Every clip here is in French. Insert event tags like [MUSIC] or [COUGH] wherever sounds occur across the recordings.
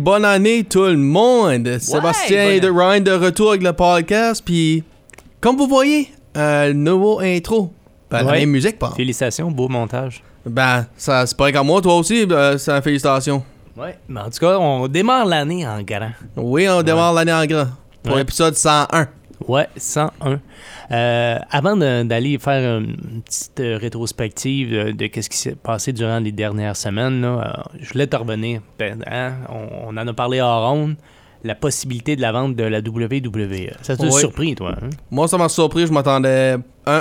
Bonne année tout le monde. Sébastien bonne et de Ryan de retour avec le podcast. Puis, comme vous voyez, un nouveau intro. Ben, la Ouais. même musique, pas. Félicitations, beau montage. Ben, ça, c'est pas comme moi, toi aussi, ben, c'est une félicitation. Ouais. Mais en tout cas, on démarre l'année en grand. Oui, on démarre l'année en grand. Pour Ouais. l'épisode 101. Ouais, 101. Euh, avant d'aller faire une petite euh, rétrospective de, de ce qui s'est passé durant les dernières semaines, là, euh, je voulais te revenir. Ben, hein, on, on en a parlé hors ronde. La possibilité de la vente de la WWE. Ça t'a Ouais. surpris, toi? Hein? Moi, ça m'a surpris. Je m'attendais.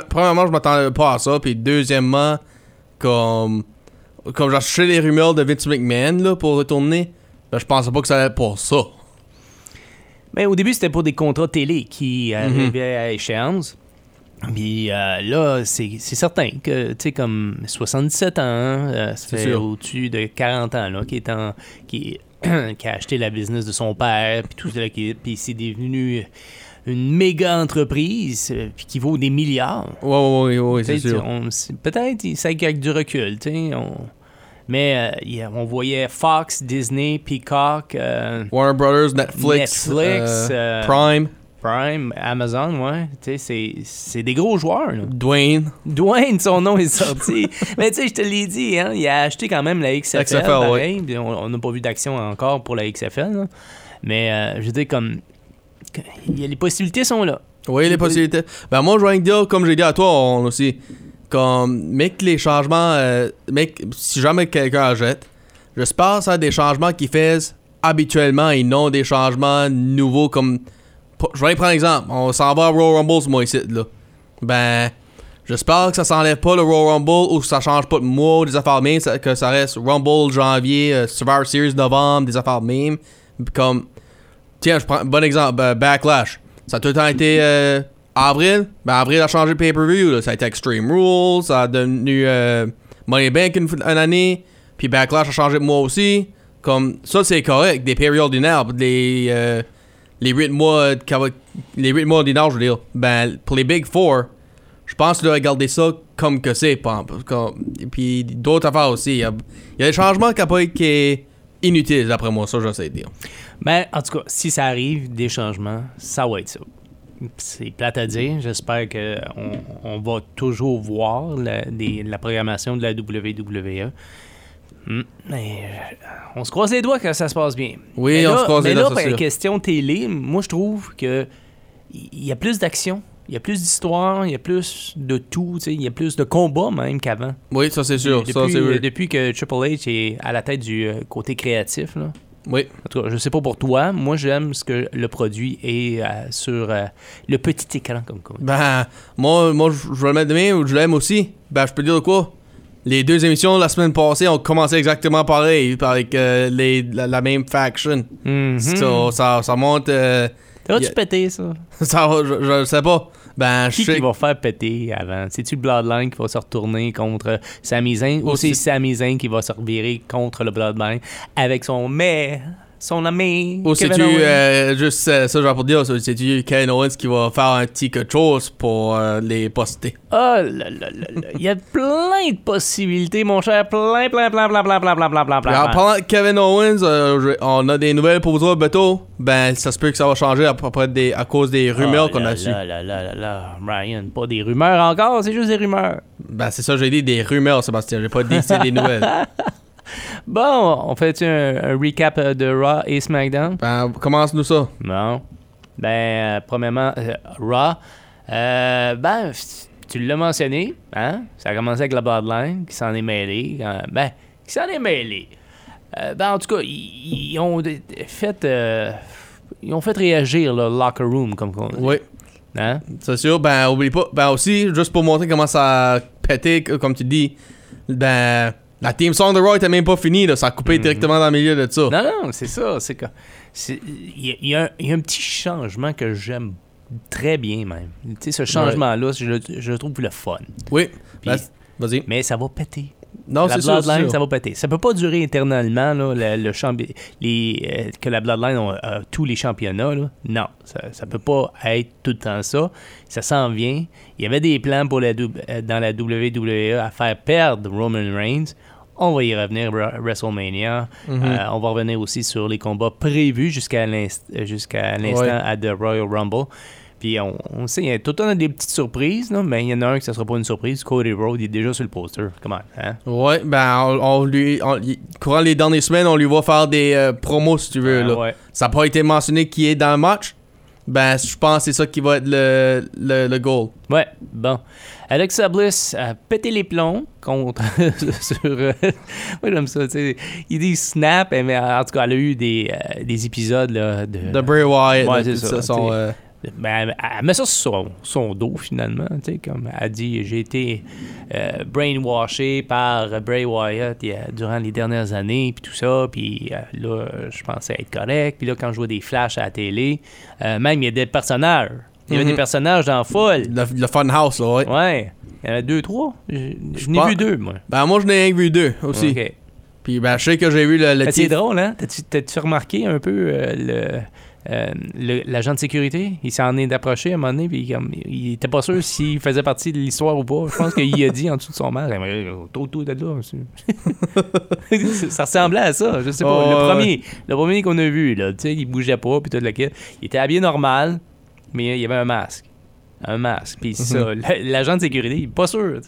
premièrement, je m'attendais pas à ça. Puis, deuxièmement, comme. Comme j'ai acheté les rumeurs de Vince McMahon là, pour retourner, ben, je pensais pas que ça allait être pour ça. Ben, au début, c'était pour des contrats télé qui arrivaient à échéance. Puis euh, là, c'est certain que, tu sais, comme 77 ans, euh, ça C'est fait au-dessus de 40 ans, là, qui est en. qui, [CLEARS THROAT] qui a acheté la business de son père, puis tout ça, qui- puis c'est devenu une méga entreprise, euh, puis qui vaut des milliards. Ouais, ouais, ouais, ouais, c'est sûr. Peut-être, c'est avec du recul, tu sais. on- Mais euh, on voyait Fox, Disney, Peacock. euh, Warner Brothers, Netflix, Netflix, euh, Prime, Prime, Amazon, ouais. Tu sais, c'est- c'est des gros joueurs, là. Dwayne. Dwayne, son nom est sorti. [LAUGHS] Mais tu sais, je te l'ai dit, hein, il a acheté quand même la XFL. XFL, pareil, puis On n'a pas vu d'action encore pour la XFL. là. Mais euh, je veux dire, comme. Les possibilités sont là. Oui, les possibilités. Ben moi, je vais dire, comme j'ai dit à toi, on aussi, comme, mec, les changements, euh, mec, si jamais quelqu'un achète, j'espère que ça des changements qu'ils font habituellement et non des changements nouveaux comme... Je vais prendre un exemple. On s'en va à Royal Rumble, ce mois ici, là. Ben, j'espère que ça s'enlève pas le Royal Rumble ou que ça change pas de mois des affaires mêmes, que ça reste Rumble janvier, euh, Survivor Series novembre, des affaires mêmes. Comme, Tiens, je prends un bon exemple, ben, Backlash. Ça a tout le temps été euh, avril. Ben, avril a changé pay-per-view. Ça a été Extreme Rules. Ça a devenu euh, Money Bank une, année. Puis Backlash a changé de mois aussi. Comme ça, c'est correct. Des périodes ordinaires. Les, euh, les rythmes euh, de cava- les ordinaires, je veux dire. Ben, pour les Big Four, je pense de regarder ça comme que c'est. puis d'autres affaires aussi. Il y a, des changements qui n'ont pas été inutiles, d'après moi. Ça, j'essaie de dire. Mais en tout cas, si ça arrive, des changements, ça va être ça. C'est plate à dire. J'espère qu'on on va toujours voir la, des- la programmation de la WWE. Hmm. Mais euh, on se croise les doigts que ça se passe bien. Oui, Mais on là- se croise les mais doigts, là, c'est pour la sûr. question télé, moi, je trouve que il y a plus d'action, il y a plus d'histoire, il y a plus de tout, il y a plus de combats même qu'avant. Oui, ça c'est sûr. depuis, ça, vrai. depuis que Triple H est à la tête du euh, côté créatif, là. Oui. En tout cas, je sais pas pour toi, moi j'aime ce que le produit est euh, sur euh, le petit écran comme quoi. Ben, moi, moi je vais le mettre demain ou je l'aime aussi. Ben, je peux dire de quoi? Les deux émissions la semaine passée ont commencé exactement pareil, avec euh, les, la, la même faction. Mhm. So, ça, ça monte. euh, T'as-tu y a- pété ça? [LAUGHS] ça va, je, je sais pas. Ben, je Qui sais. qui va faire péter avant? C'est-tu Bloodline qui va se retourner contre Sami Zayn ou c'est Sami Zayn qui va se revirer contre le Bloodline avec son mais, son ami Ou Kevin c'est-tu, euh, juste euh, ça, j'ai pour dire, c'est-tu Kevin Owens qui va faire un petit quelque chose pour euh, les poster? Oh là là là là. Il y a plein de possibilités, mon cher. Plein, plein, plein, plein, plein, plein, plein, plein, plein, plein. parlant de Kevin Owens, euh, je- on a des nouvelles pour toi, Beto. Ben, ça se peut que ça va changer à, près des, à cause des rumeurs Oh qu'on a su. là là là là là. Ryan, pas des rumeurs encore, c'est juste des rumeurs. Ben, c'est ça, j'ai dit des rumeurs, Sébastien. J'ai pas dit que c'est des nouvelles. [LAUGHS] [LAUGHS] Bon, on fait un, un recap euh, de Raw et SmackDown? Ben, commence-nous ça. Non. Ben, euh, premièrement, euh, Raw. Euh, ben, tu l'as mentionné, hein? Ça a commencé avec la Bloodline qui s'en est mêlé. euh, ben, qui s'en est mêlé. Euh, ben, en tout cas, ils, ils ont fait. ils ont fait réagir le locker room, comme on dit. Oui. Hein? C'est sûr, ben oublie pas. Ben aussi, juste pour montrer comment ça a pété, comme tu dis, ben la team song de était même pas finie, là, ça a coupé directement dans le milieu de ça. Non, non, c'est ça. C'est que. Il y, a- il y a un- petit changement que j'aime très bien, même. Tu sais, ce changement-là, je, le- je le trouve le fun. Oui, Puis- ben, vas-y. Mais ça va péter. Non, la c'est sûr, c'est Bloodline, sûr. ça va péter. Ça peut pas durer éternellement, là, le, le champi- les, euh, que la Bloodline a a tous les championnats. Là. Non, ça, ça peut pas être tout le temps ça. Ça s'en vient. Il y avait des plans pour la, euh, dans la WWE à faire perdre Roman Reigns. On va y revenir à WrestleMania. Mhm. Euh, on va revenir aussi sur les combats prévus jusqu'à l'inst- jusqu'à l'instant Ouais. à The Royal Rumble. Puis on, on sait, il y a tout le temps des petites surprises, là, mais il y en a un que ça sera pas une surprise. Cody Rhodes il est déjà sur le poster. Comment? Hein? Ouais, ben on, on lui, on- courant les dernières semaines, on lui va faire des euh, promos si tu veux. Ah, là. ouais. Ça n'a pas été mentionné qui est dans le match. Ben, je pense que c'est ça qui va être le, le, le goal. Ouais, bon. Alexa Bliss a pété les plombs contre. [LAUGHS] sur. euh, moi, j'aime ça, tu sais. Il dit snap, mais en tout cas, elle a eu des, euh, des épisodes là, de. De Bray Wyatt. Ouais, c'est ça, son, euh, Ben, elle, met ça sur son, son dos, finalement. Tu sais, comme elle dit, j'ai été euh, brainwashé par Bray Wyatt durant les dernières années, puis tout ça. Puis euh, là, je pensais être correct. Puis là, quand je vois des flashs à la télé, euh, même il y a des personnages. Il y avait Mhm. des personnages dans Folle. le, le Funhouse, là, ouais. Ouais. Il y en a deux, trois. Je n'ai vu deux, moi. Ben, moi, je n'ai rien vu deux aussi. Ok. Puis, ben, je sais que j'ai vu le, le Ben, c'est drôle, hein? T'as-tu remarqué un peu euh, le. euh, le- l'agent de sécurité, il s'en est approché à un moment donné, puis comme, il était pas sûr s'il faisait partie de l'histoire ou pas. Je pense qu'il a dit en dessous de son masque, tout, tout de là. [LAUGHS] ça ressemblait à ça, je sais pas. Oh, le ouais. premier, le premier qu'on a vu, là, tu sais, il bougeait pas, puis tout le. Il était habillé normal, mais il y avait un masque. Un masque. Puis [LAUGHS] ça, l'agent de sécurité, il est pas sûr.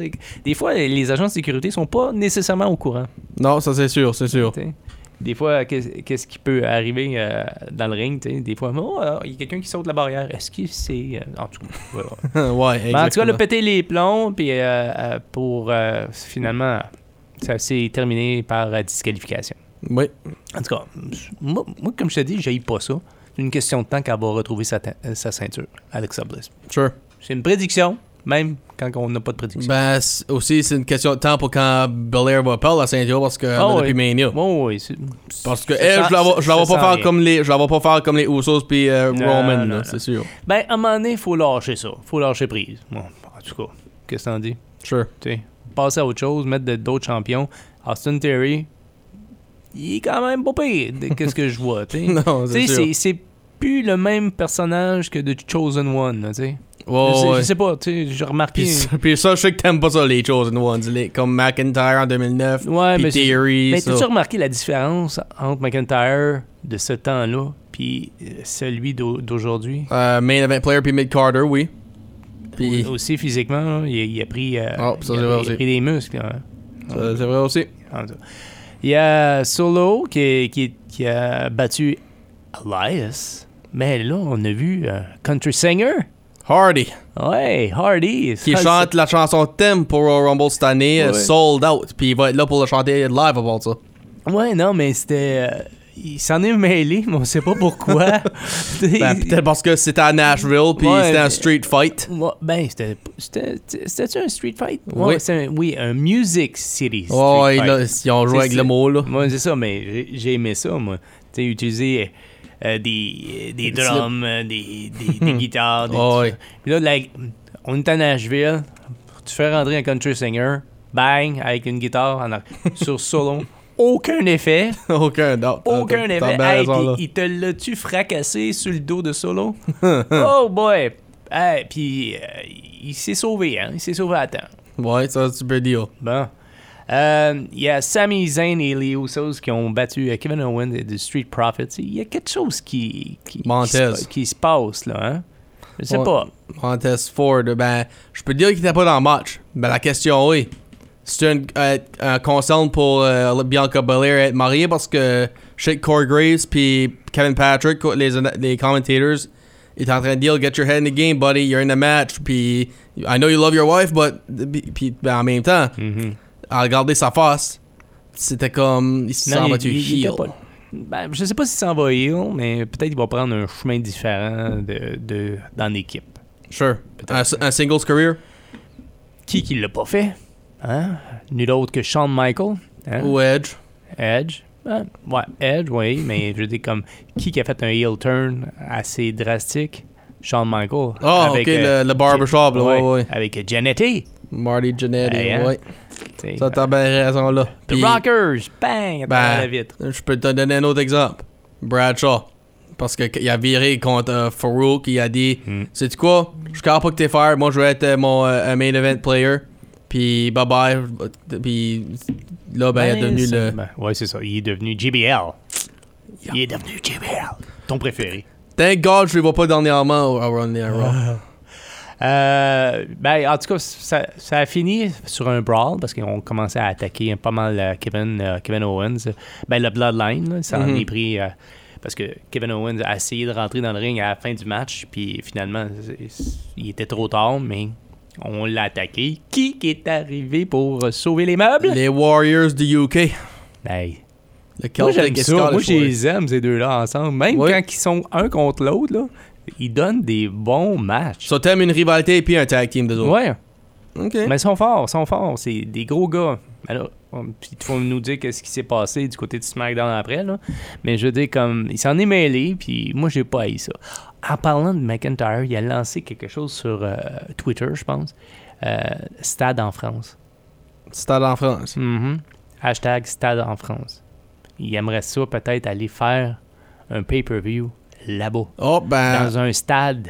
Des fois, les agents de sécurité sont pas nécessairement au courant. Non, ça c'est sûr, c'est sûr. T'sais. Des fois, qu'est- qu'est-ce qui peut arriver euh, dans le ring? t'sais? Des fois, oh, euh, il y a quelqu'un qui saute la barrière. Est-ce que c'est. euh, en tout cas, [LAUGHS] ouais, Mais en tout cas, le péter les plombs, puis euh, pour. euh, finalement, ça s'est terminé par disqualification. Oui. En tout cas, moi, moi, comme je te dis, j'ai pas ça. C'est une question de temps qu'elle va retrouver sa, euh, sa ceinture, Alexa Bliss. Sure. C'est une prédiction, même quand on n'a pas de prédiction. Ben, aussi, c'est une question de temps pour quand Belair va perdre la ceinture parce que a ouais. depuis Mania. Oh, oui, Parce que elle, je la vois, je la vois pas faire rien. comme les, je la vois pas faire comme les Usos puis euh, Roman, c'est sûr. Ben, à un moment donné, il faut lâcher ça. faut lâcher prise. Bon, en tout cas, qu'est-ce que t'en dis? Sure. Tu sais, passer à autre chose, mettre d'autres champions. Austin Theory, il est quand même pas pire qu'est-ce que je vois, tu sais. [LAUGHS] Non, c'est plus le même personnage que The Chosen One, tu sais. Je, sais- ouais. je sais pas, tu sais, j'ai remarqué... Puis, ça- puis ça, je sais que t'aimes pas ça, les Chosen Ones. les- comme McIntyre en 2009. Ouais, puis mais Theory. Mais t'as-tu remarqué la différence entre McIntyre de ce temps-là puis euh, celui d'au- d'aujourd'hui? Euh, main event player puis mid Carter, oui. Puis Aussi physiquement, là, il, a, il a pris, euh, Ah, ça, il c'est a- vrai il a aussi. pris des muscles. hein. c'est vrai aussi. Il y a Solo qui, qui, qui a battu Elias. Mais là, on a vu un country singer. Hardy, Ouais, Hardy. qui Ça, chante la chanson thème pour Royal Rumble cette année, euh, Ouais. sold out. Puis il va être là pour le chanter live about ça. c'est- Ouais, non, mais c'était. euh, il s'en est mêlé, mais on sait pas pourquoi. [LAUGHS] [LAUGHS] Ben, peut-être parce que c'était à Nashville, puis Ouais, c'était un mais- street fight. Ouais, ben, c'était. C'était c'était-tu un street fight? Oui. Ouais, c'est un- oui, un Music City. Street Oh, fight. là, ils ont joué avec le mot, là. Moi, c'est ça, mais j'ai- j'ai aimé ça, moi. Tu sais, utiliser euh, des, des Des drums, euh, des, des, des guitares. Des, Oh. Puis là, on est à Nashville, tu fais rentrer un country singer, bang, avec une guitare en [LAUGHS] sur solo. Aucun effet. [LAUGHS] Aucun doute. Aucun effet. Hey, raison, il te l'a-tu fracassé sur le dos de solo? [LAUGHS] oh boy! Hey, puis euh, il s'est sauvé, hein? Il s'est sauvé à temps. Ouais, ça, c'est un peu deal. Bon. Euh, Il y a Sami Zayn et les Usos qui ont battu euh, Kevin Owens et The Street Profits. Il y a quelque chose qui, qui, se, qui se passe, là. Hein? Je sais Ouais. pas. Montez Ford, ben, je peux dire qu'il était pas dans le match. Ben, la question, oui. C'est un, euh, un concern pour euh, Bianca Belair être mariée parce que je sais que Corey Graves puis Kevin Patrick, les, les commentators, ils étaient en train de dire Get your head in the game, buddy, you're in the match. Puis, I know you love your wife, but. Puis, ben, en même temps, Mhm. À regarder sa face, c'était comme. Il se Non, sent il- battu il- il était heel. pas- Ben, je sais pas s'il s'en va heel, mais peut-être qu'il va prendre un chemin différent de, de, dans l'équipe. Sure. Un, un singles career? Qui qui l'a pas fait? Hein? Nul autre que Shawn Michael. hein? Ou Edge? Edge? Ah, ouais, Edge, oui, mais je veux dire, comme, qui qui a fait un heel turn assez drastique? Shawn Michael. Ah, ok, le- le barbershop, là, ouais, ouais. Avec Janetti. Marty Jannetty, Hey, hein? ouais. t'sais. Ça, t'as bien raison, là. The Puis, Rockers, bang, à travers la ben, vitre. je peux te donner un autre exemple. Bradshaw. Parce qu'il a viré contre euh, Farouk, il a dit Hmm. Sais-tu quoi? Je capable pas que t'es fier, moi je veux être euh, mon euh, main event player. Puis bye bye. Puis là, ben, il est devenu c'est- le. ben, ouais, c'est ça. Il est devenu JBL. Il est devenu JBL. Ton préféré. Thank God, je le vois pas dernièrement au- Running Raw. Euh, ben, en tout cas, ça, ça a fini sur un brawl parce qu'ils ont commencé à attaquer pas mal euh, Kevin, euh, Kevin Owens. Ben, le Bloodline, là, ça en Mhm. est pris. euh, parce que Kevin Owens a essayé de rentrer dans le ring à la fin du match, puis finalement, il était trop tard, mais on l'a attaqué. Qui qui est arrivé pour sauver les meubles? Les Warriors du UK. Hey, Le moi, j'aime ça. Moi, je les aime, ces deux-là, ensemble. Même Oui. quand ils sont un contre l'autre, là, ils donnent des bons matchs. So, t'aimes une rivalité puis un tag team de autres. Ouais. Ok. Mais ils sont forts, ils sont forts. C'est des gros gars. Alors, puis nous dire qu'est-ce qui s'est passé du côté de SmackDown après, là. Mais je veux dire, comme, il s'en est mêlé, puis moi, j'ai pas haï ça. En parlant de McIntyre, il a lancé quelque chose sur euh, Twitter, je pense. Euh, Stade en France. Stade en France. Mhm. Hashtag Stade en France. Il aimerait ça peut-être aller faire un pay-per-view là-bas, Oh, ben. dans un stade.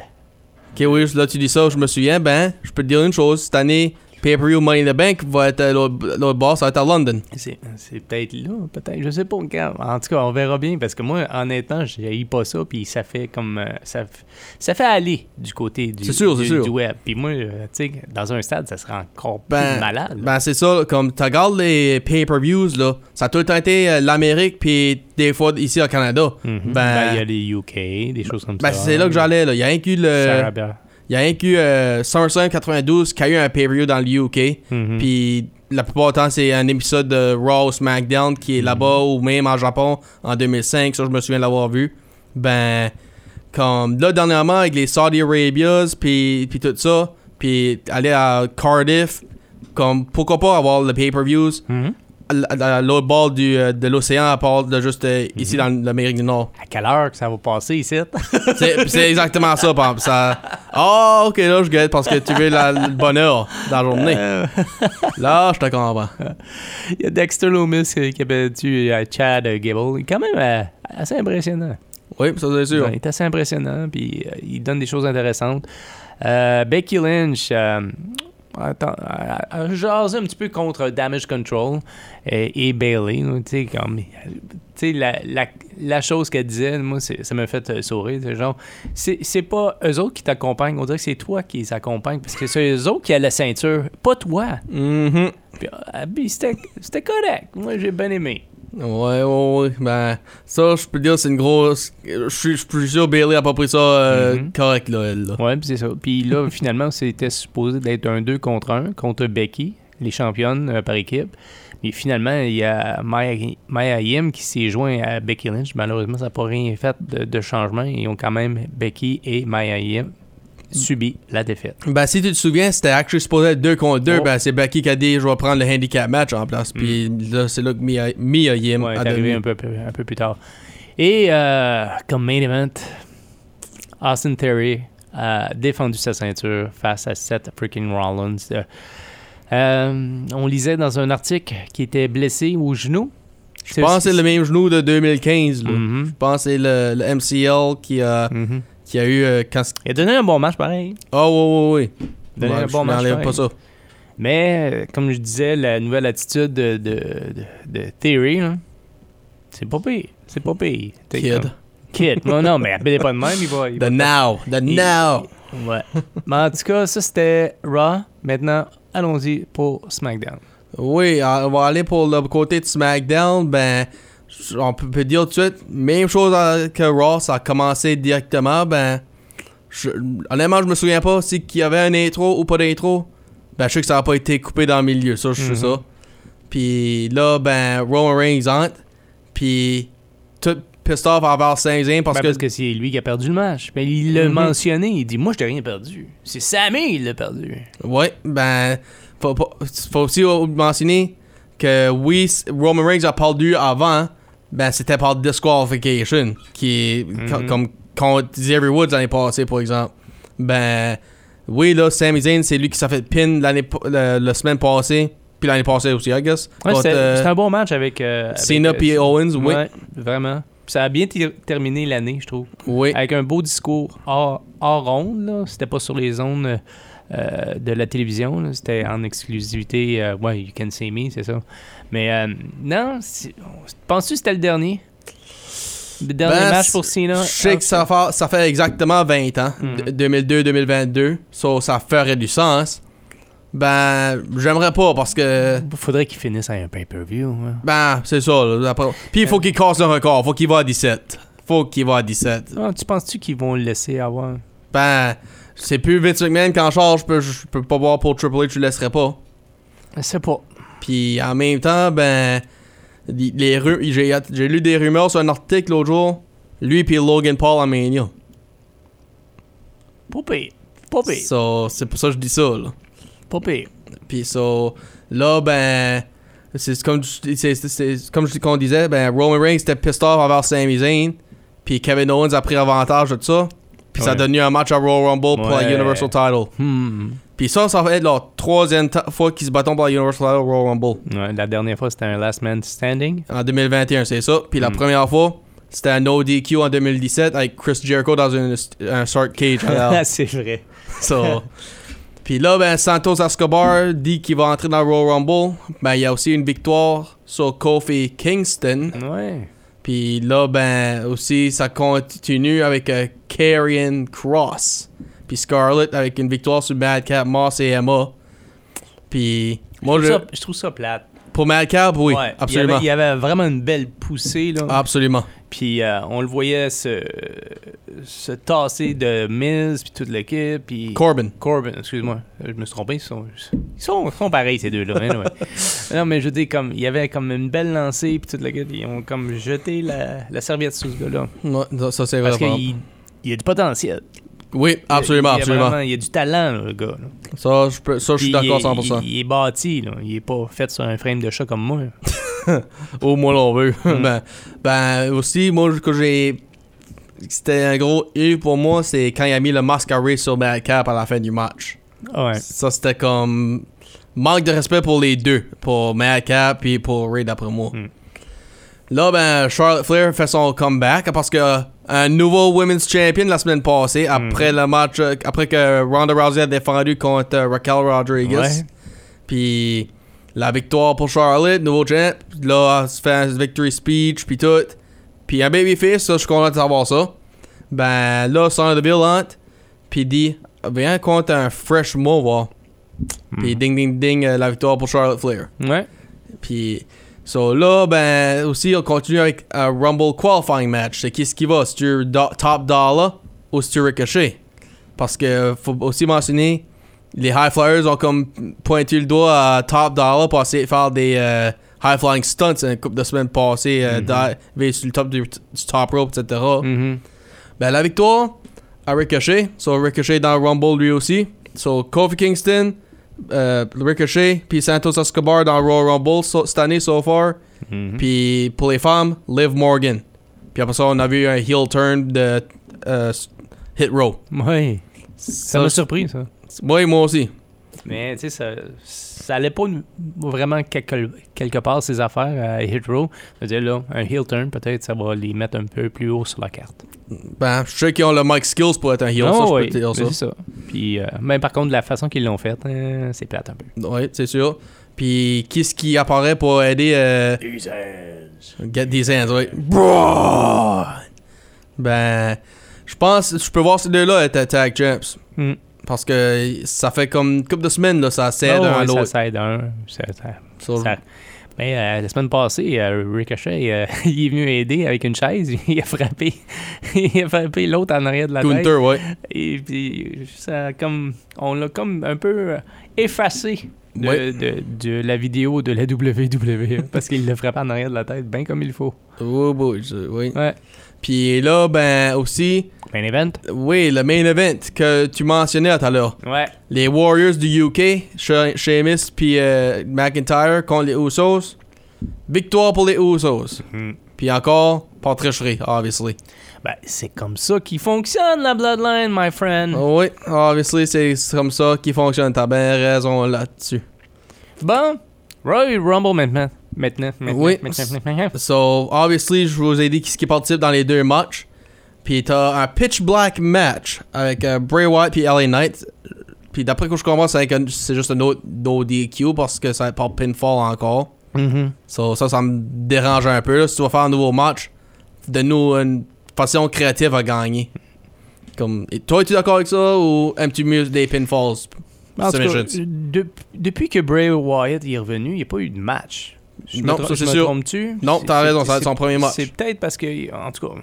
Ok, oui, là, tu dis ça, je me souviens. Ben, je peux te dire une chose. Cette année, Pay-Per-View Money in the Bank va être euh, l'autre bord, ça va être à London. C'est, peut-être là, peut-être, je sais pas. regarde. En tout cas, on verra bien parce que moi, honnêtement, j'ai pas ça, puis ça fait comme. euh, ça, ça fait aller du côté du, C'est sûr, du, c'est sûr. du web. Puis moi, euh, tu sais, dans un stade, ça serait encore Ben, plus malade. là. Ben, c'est ça. Comme tu regardes les pay-per-views, là, ça a tout le temps été l'Amérique, puis des fois ici au Canada. Mhm. Ben, Ben, il y a les UK, des choses comme ben, ça. c'est là que j'allais. là. Il y a inclus le. Il y a inclus euh, SummerSlam 92 qui a eu un pay-per-view dans le UK. Mhm. Puis la plupart du temps, c'est un épisode de Raw ou SmackDown qui est là-bas ou même en Japon en 2005. Ça, je me souviens de l'avoir vu. Ben, comme là, dernièrement, avec les Saudi Arabias, puis, puis tout ça, puis aller à Cardiff, comme pourquoi pas avoir le pay-per-views Mhm. À l'autre bord du, euh, de l'océan à part de juste euh, Mhm. ici dans l'Amérique du Nord. À quelle heure que ça va passer ici? [LAUGHS] [LAUGHS] C'est c'est exactement ça, par. Ça... Oh, ok, là, je guette parce que tu veux la- le bonheur dans la journée. Euh, Là, je te comprends. [LAUGHS] Il y a Dexter Loomis qui a battu Chad Gable. Il est quand même assez impressionnant. Oui, ça c'est sûr. Il est assez impressionnant, puis il donne des choses intéressantes. Euh, Becky Lynch euh, jasé un petit peu contre Damage Control et, et Bailey. Tu sais, comme. Tu sais, la, la, la chose qu'elle disait, moi, ça m'a fait euh, sourire. C'est genre, c'est pas eux autres qui t'accompagnent, on dirait que c'est toi qui les parce que c'est eux autres qui a la ceinture, pas toi. Mhm. Euh, puis c'était c'était correct. Moi, j'ai bien aimé. Ouais, ouais, ouais. Ben, ça, je peux dire, c'est une grosse. Je suis sûr Bailey a pas pris ça euh, Mhm. correct, là, elle. Là. Ouais, puis c'est ça. Puis là, [LAUGHS] finalement, c'était supposé d'être un 2 contre 1 contre Becky, les championnes euh, par équipe. Mais finalement, il y a Maya, Maya Yim qui s'est joint à Becky Lynch. Malheureusement, ça n'a pas rien fait de, de changement. Ils ont quand même, Becky et Maya Yim, subi la défaite. Ben, si tu te souviens, c'était actually supposé être 2 contre 2. Oh. Ben, c'est Becky qui a dit je vais prendre le handicap match en place. Puis là, c'est là que Mia, Mia Yim Ouais, a arrivé un peu, un peu plus tard. Et euh, comme main event, Austin Theory a défendu sa ceinture face à Seth freaking Rollins. Euh, euh, on lisait dans un article qu'il était blessé au genou. Je pense que c'est le même genou de 2015. Là. Mhm. Je pense que c'est le, le MCL qui a, A eu. euh, quand... Il a donné un bon match pareil. Oh, oui, oui, oui. Donné Ouais, un je bon match pas ça. Mais euh, comme je disais, la nouvelle attitude de, de, de, de Theory, là, c'est pas pire. C'est pas pire. Kid. comme- Kid. Non, non, mais appelez pas de même, il va. il The va- now. The Il- now. Ouais. Mais en tout cas, ça c'était Raw. Maintenant, allons-y pour SmackDown. Oui, on va aller pour le côté de SmackDown. Ben, on peut, dire tout de suite, même chose que Raw, ça a commencé directement. Ben, je- honnêtement, je me souviens pas si qu'il y avait un intro ou pas d'intro. Ben, je sais que ça n'a pas été coupé dans le milieu, ça, je sais Mhm. ça. Puis là, ben, Roman Reigns entre. Puis, tout, pissed off envers Zayn parce Ben, que. parce que c'est lui qui a perdu le match. Ben, il l'a Mhm. mentionné. Il dit Moi, je n'ai rien perdu. C'est Sammy qui l'a perdu. Ouais, ben. Faut, faut- faut aussi mentionner que oui, Roman Reigns a perdu avant, ben c'était par disqualification, qui est Mhm. comme contre Xavier Woods l'année passée, par exemple. Ben. Oui, là, Sami Zayn, c'est lui qui s'est fait pin l'année, la, la semaine passée, puis l'année passée aussi, I guess. Ouais, Contre, c'était euh, c'était un bon match avec. euh, Cena euh, puis Owens, oui. Ouais, vraiment. Ça a bien ter- terminé l'année, je trouve. Oui. Avec un beau discours hors, hors ronde, là. C'était pas sur les zones euh, de la télévision. C'était en exclusivité. euh, ouais, You Can See Me, c'est ça. Mais euh, non, penses-tu que c'était le dernier? Le dernier Ben, match pour Cena? Je sais que ça fait, ça fait exactement 20 ans, Mhm. d- 2002-2022, so ça ferait du sens. Ben, j'aimerais pas parce que, Faudrait qu'il finisse avec un pay-per-view. hein. ben, c'est ça. là, Puis il faut qu'il casse le record, faut qu'il va à 17. Faut qu'il va à 17. Ah, tu penses-tu qu'ils vont le laisser avoir? Ben, c'est plus Vince McMahon qu'en charge, je peux, je peux pas voir pour Triple H, je le laisserai pas. Je sais pas. Puis en même temps, ben, les, j'ai, lu des rumeurs sur un article l'autre jour, lui puis Logan Paul à Mania. Pas pire. Pas pire. So, c'est pour ça que je dis ça, là. Pas pire. Puis so, là, ben, c'est comme, c'est, comme qu'on disait, ben, Roman Reigns était pissed off envers Sami Zayn. Puis Kevin Owens a pris avantage de ça. Puis ça a donné un match à Royal Rumble pour la. Universal Title. Hmm. Puis ça, ça va être la troisième fois qu'ils se battent pour la Universal Title Royal Rumble. Ouais, la dernière fois, c'était un last man standing. En 2021, c'est ça. Puis la Mm. première fois, c'était un no DQ en 2017 avec Chris Jericho dans une, un short cage. [LAUGHS] C'est vrai. So, puis là, ben, Santos Escobar dit qu'il va entrer dans Royal Rumble. Ben, il y a aussi une victoire sur Kofi Kingston. Ouais. Puis là, ben, aussi, ça continue avec euh, Karrion Cross. Puis Scarlett avec une victoire sur Madcap, Moss et Emma. Puis, moi, je, je, trouve ça, je trouve ça plate. pour Madcap, oui, Ouais. absolument. Il y, avait, il y avait vraiment une belle poussée. Là. Absolument. Puis euh, on le voyait se, se tasser de Miz, puis toute l'équipe. Puis Corbin. Corbin, excuse-moi, je me suis trompé. Ils sont, ils sont, ils sont pareils, ces deux-là. hein, ouais. [LAUGHS] non, mais je veux dire, comme, il y avait comme une belle lancée, puis toute l'équipe. Ils ont comme jeté la, la serviette sur ce gars-là. Ouais, ça, c'est Parce vrai. qu'il il y a du potentiel. Oui, absolument, il, y a absolument. il y a du talent, là, le gars. là. Ça, je, peux- ça, je suis d'accord est- 100%. Il, il est bâti, là. Il est pas fait sur un frame de chat comme moi. [LAUGHS] [LAUGHS] Au moins l'on veut. Mm. ben, ben, aussi, moi, que j'ai. C'était un gros U pour moi, c'est quand il a mis le masquerade sur Madcap à la fin du match. Ouais. Ça, c'était comme. Manque de respect pour les deux. Pour Madcap et pour Ray, d'après moi. Mm. Là, ben, Charlotte Flair fait son comeback parce que un nouveau Women's Champion la semaine passée, après le match, euh, après que Ronda Rousey a défendu contre euh, Raquel Rodriguez. Puis la victoire pour Charlotte, nouveau champ. Là, elle se fait un victory speech, puis tout. Puis un babyface, ça, je suis content de savoir ça. Ben là, Sonya Deville hante, puis dit Viens contre un fresh mot, voir. Puis ding ding ding, euh, la victoire pour Charlotte Flair. Ouais. Puis, so là, ben, aussi, on continue avec un Rumble qualifying match. C'est qui ce qui va? C'est-tu do- Top Dollar ou c'est-tu Ricochet? Parce que faut aussi mentionner, les High Flyers ont comme pointé le doigt à Top Dollar pour essayer de faire des euh, High Flying Stunts une couple de semaines passées, euh, diver sur le top du, du top rope, etc. Mhm. Ben, la victoire à Ricochet. So, Ricochet dans le Rumble lui aussi. So, Kofi Kingston, euh, Ricochet, puis Santos Escobar dans le Royal Rumble so- cette année so far. Mhm. Puis pour les femmes, Liv Morgan. Puis après ça, on a vu un heel turn de euh, Hit Row. Ouais. Ça m'a surpris, ça. Moi, moi aussi. Mais tu sais, ça, ça allait pas vraiment quelque, quelque part ces affaires à Hit Row. Je veux dire, là, un heel turn, peut-être, ça va les mettre un peu plus haut sur la carte. Ben, je sais qu'ils ont le mic skills pour être un heel, ça, Ah je ouais, peux te dire mais ça. c'est ça. Puis, euh, mais par contre, la façon qu'ils l'ont fait, euh, c'est plate un peu. Oui, c'est sûr. Puis qui ce qui apparaît pour aider euh, Get these hands, oui. Ben, je pense, je peux voir ces deux-là être tag champs. Mm. Parce que ça fait comme une couple de semaines, là, ça Ah un à ouais, l'autre. Ça s'aide un. Ça, ça- So, ça- Mais euh, la semaine passée, euh, Ricochet, euh, [LAUGHS] il est venu aider avec une chaise. [LAUGHS] Il a frappé, il a frappé l'autre en arrière de la tête. Gunther, ouais. Et puis, ça comme, on l'a comme un peu effacé de, Ouais. de, de la vidéo de la WWE [LAUGHS] parce qu'il le frappait en arrière de la tête, bien comme il faut. Oh boy, je- oui. Ouais. Puis là, ben aussi, Main event? oui, le main event que tu mentionnais tout à l'heure. Ouais. Les Warriors du UK, She- Sheamus puis euh, McIntyre contre les Usos. Victoire pour les Usos. Mhm. Puis encore, pas tricherie, obviously. Ben, c'est comme ça qu'il fonctionne, la Bloodline, my friend. Oui, obviously, c'est comme ça qui fonctionne. T'as bien raison là-dessus. Bon, Royal Rumble maintenant. Maintenant, maintenant, Oui. maintenant, maintenant. So, obviously, je vous ai dit qui qui participe dans les deux matchs. Puis t'as un pitch black match avec euh, Bray Wyatt puis LA Knight. Puis d'après que je comprends, c'est avec un- c'est juste un autre no DQ parce que ça pas pinfall encore. Mhm. So, ça, ça me dérange un peu. là. Si tu vas faire un nouveau match, donne-nous une façon créative à gagner. Comme, et toi, es-tu d'accord avec ça ou aimes-tu mieux des pinfalls? En tout cas, Submissions. de- depuis que Bray Wyatt est revenu, il n'y a pas eu de match. Je Non, ça, c'est sûr. trompes-tu? Non, t'as raison, c'est- son premier match. C'est peut-être parce que, en tout cas,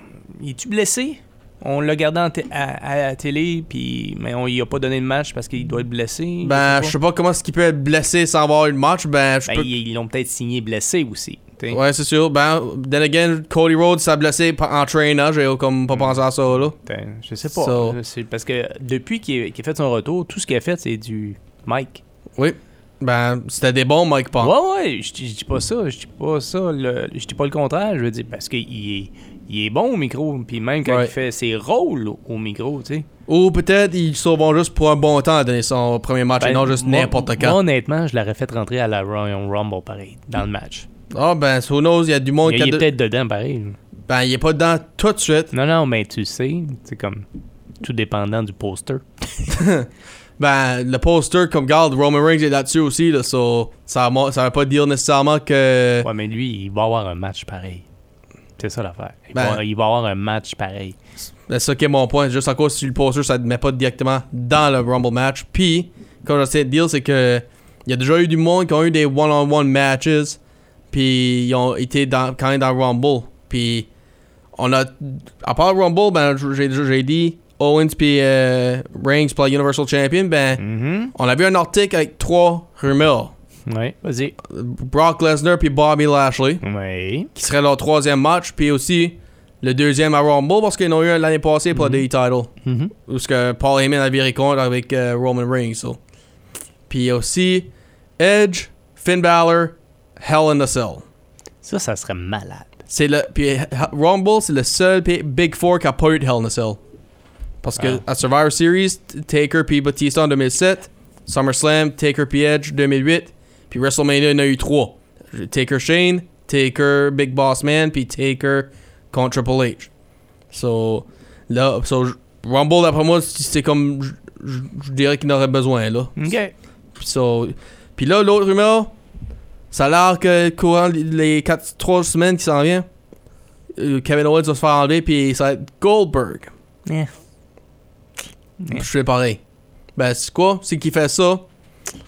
il est-tu blessé? On l'a gardé en à, à la télé, puis, mais on lui a pas donné de match parce qu'il doit être blessé. Ben, je sais pas comment est-ce qu'il peut être blessé sans avoir eu de match. Ben, je Ben, peux... ils l'ont peut-être signé blessé aussi. T'sais. Ouais, c'est sûr. Ben, then again, Cody Rhodes s'est blessé en trainant. J'ai comme pas pensé à ça, là. Ben, je sais pas. So- parce que depuis qu'il a, fait son retour, tout ce qu'il a fait, c'est du Mike. Oui. Ben, c'était des bons Mike Pong. Ouais, ouais, je dis pas ça, je dis pas ça, je dis pas le contraire, je veux dire, parce qu'il est, il est bon au micro, puis même quand Ouais. il fait ses rôles au, micro, tu sais. Ou peut-être ils sauvent juste pour un bon temps à donner son premier match et Ben, non juste moi- n'importe moi, quand. honnêtement, je l'aurais fait rentrer à la Royal Rumble, pareil, dans le match. Ah, ben, who knows, il y a du monde Il, qui a il est de- peut-être dedans, pareil. Ben, il est pas dedans tout de suite. Non, non, mais tu sais, c'est comme tout dépendant du poster. [LAUGHS] Ben, le poster, comme garde, Roman Reigns est là-dessus aussi, là, so, ça, ça veut pas dire nécessairement que. Ouais, mais lui, il va avoir un match pareil. C'est ça l'affaire. Il, Ben- va, il va avoir un match pareil. Ben, c'est ça qui est mon point. Juste à cause si le poster, ça ne met pas directement dans le Rumble match. Puis, comme j'essaie de dire, c'est que il y a déjà eu du monde qui ont eu des one-on-one matches. Puis, ils ont été dans, quand même dans le Rumble. Puis, on a. À part le Rumble, ben, j'ai dit Owens puis euh, Reigns pour la Universal Champion. Ben, Mhm. on a vu un article avec trois rumeurs Ouais, vas-y. Brock Lesnar puis Bobby Lashley. Oui. Qui serait leur troisième match. Puis aussi le deuxième à Rumble parce qu'ils en ont eu un l'année passée pour le Day Title. Mhm. Où ce que Paul Heyman a viré contre avec euh, Roman Reigns. so. Puis aussi Edge, Finn Balor, Hell in a Cell. Ça, ça serait malade. C'est le puis Rumble, c'est le seul Big Four qui a pas eu de Hell in a Cell. Parce que Ah. à Survivor Series, Taker puis Batista en 2007, SummerSlam, Taker puis Edge 2008, puis WrestleMania il y en a eu trois. Taker Shane, Taker Big Boss Man, puis Taker contre Triple H. So là, so, Rumble d'après moi c'est comme je dirais qu'il en aurait besoin là. OK. So, puis là, l'autre rumeur, ça a l'air que courant les 4, 3 semaines qui s'en viennent, euh, Kevin Owens va se faire enlever, puis ça va être Goldberg. Yeah. Je fais pareil. Ben, c'est quoi? C'est qui fait ça?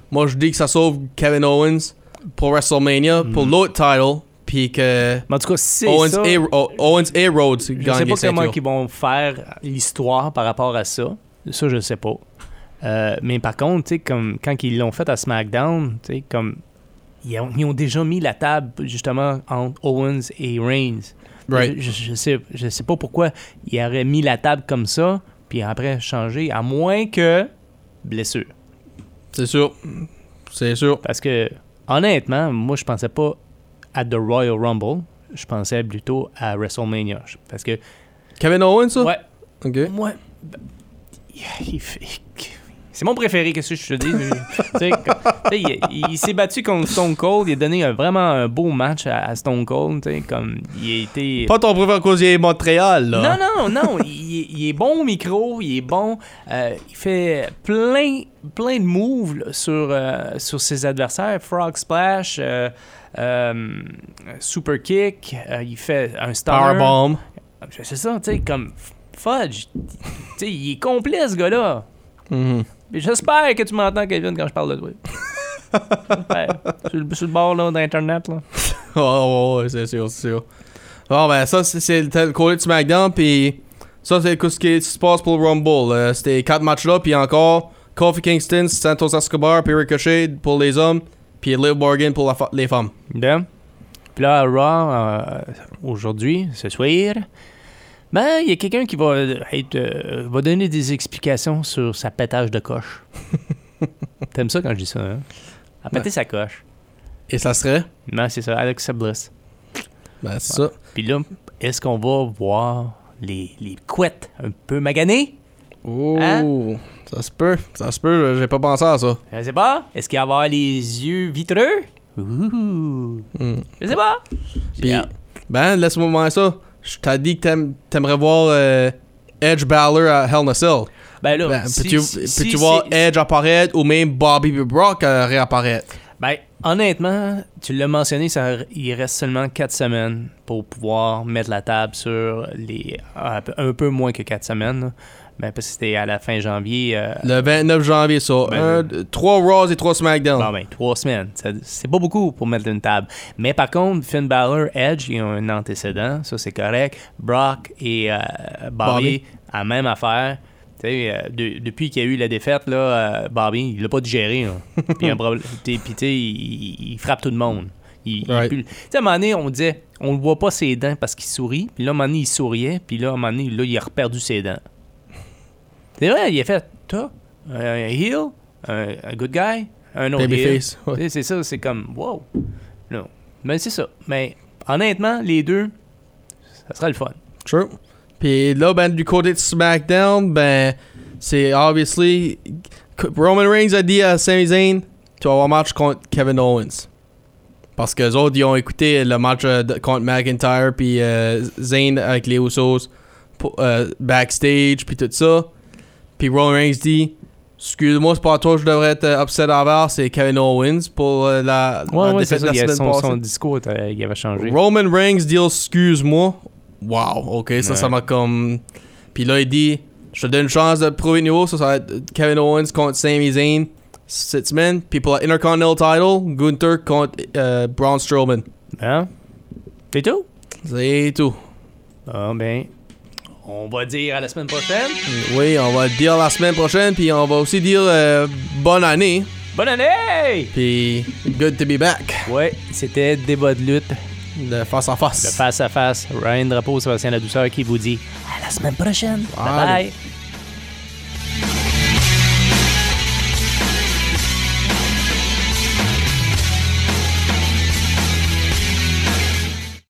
Moi, je dis que ça sauve Kevin Owens pour WrestleMania, pour l'autre title, puis que Mais en tout cas, c'est Owens, ça, et, O- Owens et Rhodes je sais gagnent pas comment ils vont faire l'histoire par rapport à ça. Ça, je sais pas. Euh, mais par contre, tu sais, comme quand ils l'ont fait à SmackDown, tu sais, comme ils ont, ils ont déjà mis la table justement entre Owens et Reigns. Right. Je, je sais, je sais pas pourquoi ils auraient mis la table comme ça, puis après changer, à moins que blessure. C'est sûr. C'est sûr. Parce que, honnêtement, moi, je pensais pas à The Royal Rumble. Je pensais plutôt à WrestleMania. Parce que, Kevin Owens, ça? ouais, Ok. moi, il fait- c'est mon préféré, qu'est-ce que je te dis? [LAUGHS] Il il s'est battu contre Stone Cold. Il a donné un- vraiment un beau match à, à Stone Cold. Comme, il a été... Pas ton préféré à cause de Montréal, là. Non, non, non. il, est- il est bon au micro, il est bon. euh, il fait plein, plein de moves là, sur, euh, sur ses adversaires. Frog Splash, euh, Super Kick, il fait un stunner. Powerbomb. C'est ça, tu sais, comme Fudge. Tu sais, il est complet, ce gars-là. Mhm. Mais J'espère que tu m'entends, Kevin, quand je parle de toi. [LAUGHS] J'espère. sur, le, sur le bord là, d'Internet. Là. [LAUGHS] Oh, ouais, ouais, c'est sûr, c'est sûr. Bon, ben, ça, c'est- le côté de SmackDown, puis ça, c'est ce qui se passe pour le Rumble. Euh, C'était quatre matchs là, puis encore, Kofi Kingston, Santos Escobar, puis Ricochet pour les hommes, puis Liv Morgan pour les femmes. Bien. Puis là, Raw, euh, aujourd'hui, ce soir, ben, il y a quelqu'un qui va, être, euh, va donner des explications sur sa pétage de coche. [LAUGHS] T'aimes ça quand je dis ça, hein? A péter sa coche. Et ça serait? Non, c'est ça, Alexa Bliss. Ben, c'est ça. Puis là, est-ce qu'on va voir les, les couettes un peu maganées? Oh, Hein? ça se peut. Ça se peut, j'ai pas pensé à ça. Je sais pas. Est-ce qu'il va avoir les yeux vitreux? Ouh. Je sais pas. Puis, ben, laisse-moi voir ça. Je t'ai dit que t'aimerais voir euh, Edge Balor à Hell in a Cell. Ben là, Ben, si- peux-tu si- voir Edge apparaître ou même Bobby Brock euh, réapparaître? Ben, honnêtement, tu l'as mentionné, ça, il reste seulement 4 semaines pour pouvoir mettre la table sur les. Un peu, un peu moins que 4 semaines. là. Ben, parce que c'était à la fin janvier. euh, Le 29 janvier, ça. Ben, 3 Raws et 3 SmackDown. Bon, ben, trois semaines. C'est pas beaucoup pour mettre une table. Mais par contre, Finn Balor, Edge, ils ont un antécédent. Ça, c'est correct. Brock et euh, Bobby, la même affaire. Tu sais, euh, de- depuis qu'il y a eu la défaite, là, euh, Bobby, il l'a pas digéré. [LAUGHS] Puis, un problème- puis, il, il frappe tout le monde. Il, il Right. sais, à un moment donné, on disait, on le voit pas ses dents parce qu'il sourit. Puis là, à un moment donné, il souriait. Puis là, à un moment donné, là, il a reperdu ses dents. C'est vrai, il a fait, toi, un heel, un, un good guy, un autre. Babyface. ouais. C'est ça, c'est comme, wow. Non. Mais c'est ça. Mais honnêtement, les deux, ça sera le fun. True. Puis là, ben, du côté de SmackDown, ben, c'est obviously. Roman Reigns a dit à Sami Zayn tu vas avoir un match contre Kevin Owens. Parce que les autres, ils ont écouté le match euh, contre McIntyre, puis euh, Zayn avec les Usos pour- euh, backstage, puis tout ça. Puis Roman Reigns dit Excuse-moi, c'est pas toi je devrais être euh, upset envers, c'est Kevin Owens pour euh, la, Ouais, la ouais, défaite la semaine son, discours, il avait changé. Roman Reigns dit excuse-moi. Wow, ok, ça, Ouais. ça m'a comme. Puis là, il dit Je te donne une chance de prouver nouveau. Ça, ça va être Kevin Owens contre Sami Zayn cette semaine. Puis pour la Intercontinental title, Gunther contre euh, Braun Strowman. Hein? C'est tout? C'est tout. Ah, ben. On va dire à la semaine prochaine. Oui, on va dire la semaine prochaine. Puis on va aussi dire euh, bonne année. Bonne année! Puis good to be back. Ouais, c'était débat de lutte, De face à face. de face à face. Ryan Drapeau, Sébastien La Douceur qui vous dit à la semaine prochaine. Bye bye!